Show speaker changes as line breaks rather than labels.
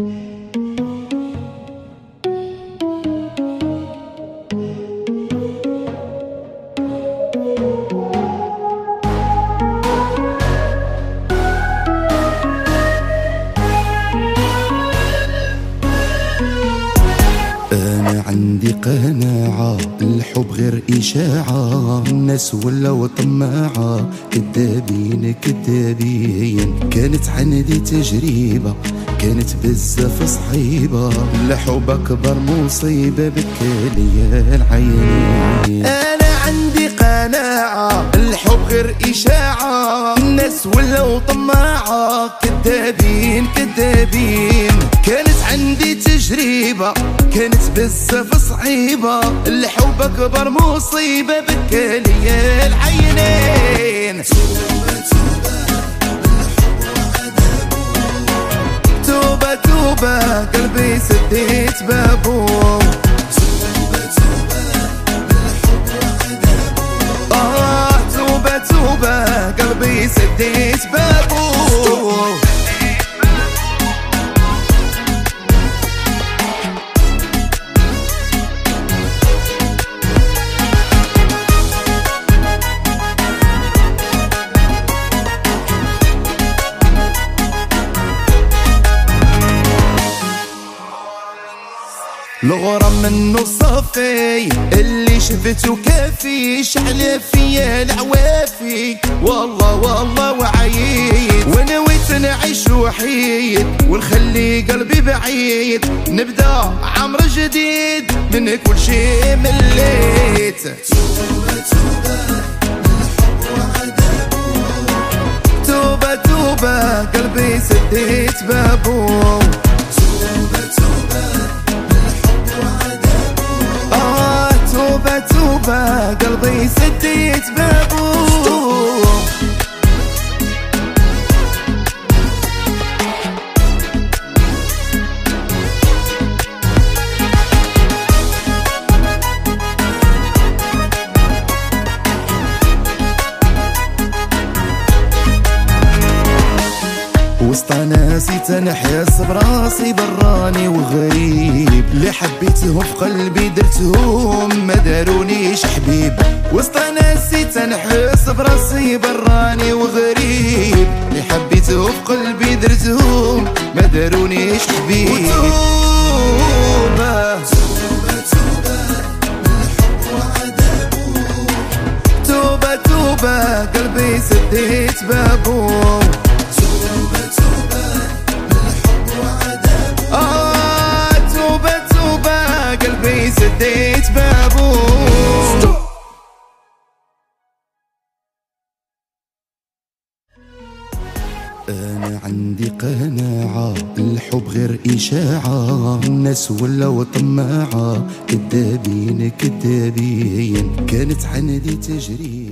أنا عندي قناعة الحب غير إشاعة. الناس ولاو طماعة كذابين كذابين. كانت عندي تجربة كانت بزاف صعيبة. الحب أكبر مصيبة بكالي العينين. أنا عندي قناعة الحب غير إشاعة. الناس ولاو طماعة كذابين كذابين. كانت عندي تجربة كانت بزاف صعيبة. الحب أكبر مصيبة بكالي العينين. توبة توبة قلبي سديت بابو. سديت بابو. الغرام منه صافي اللي شفته كافي شعل فيا العوافي. والله والله وعيد ونويت نعيش وحيد ونخلي قلبي بعيد. نبدأ عمر جديد من كل شي مليت. توبة توبة قلبي سديت بابو. قلبي سديت وسط ناسي تنحس براسي براني وغريب. اللي حبيتهم في قلبي درتهم ما دارونيش حبيب. وسط ناسي تنحس براسي براني وغريب. اللي حبيتهم في قلبي درتهم ما دارونيش حبيب. وتوبة توبة توبة قلبي سديت بابو. أنا عندي قناعة الحب غير إشاعة الناس ولاو طماعة كذابين كذابين كانت عندي تجربة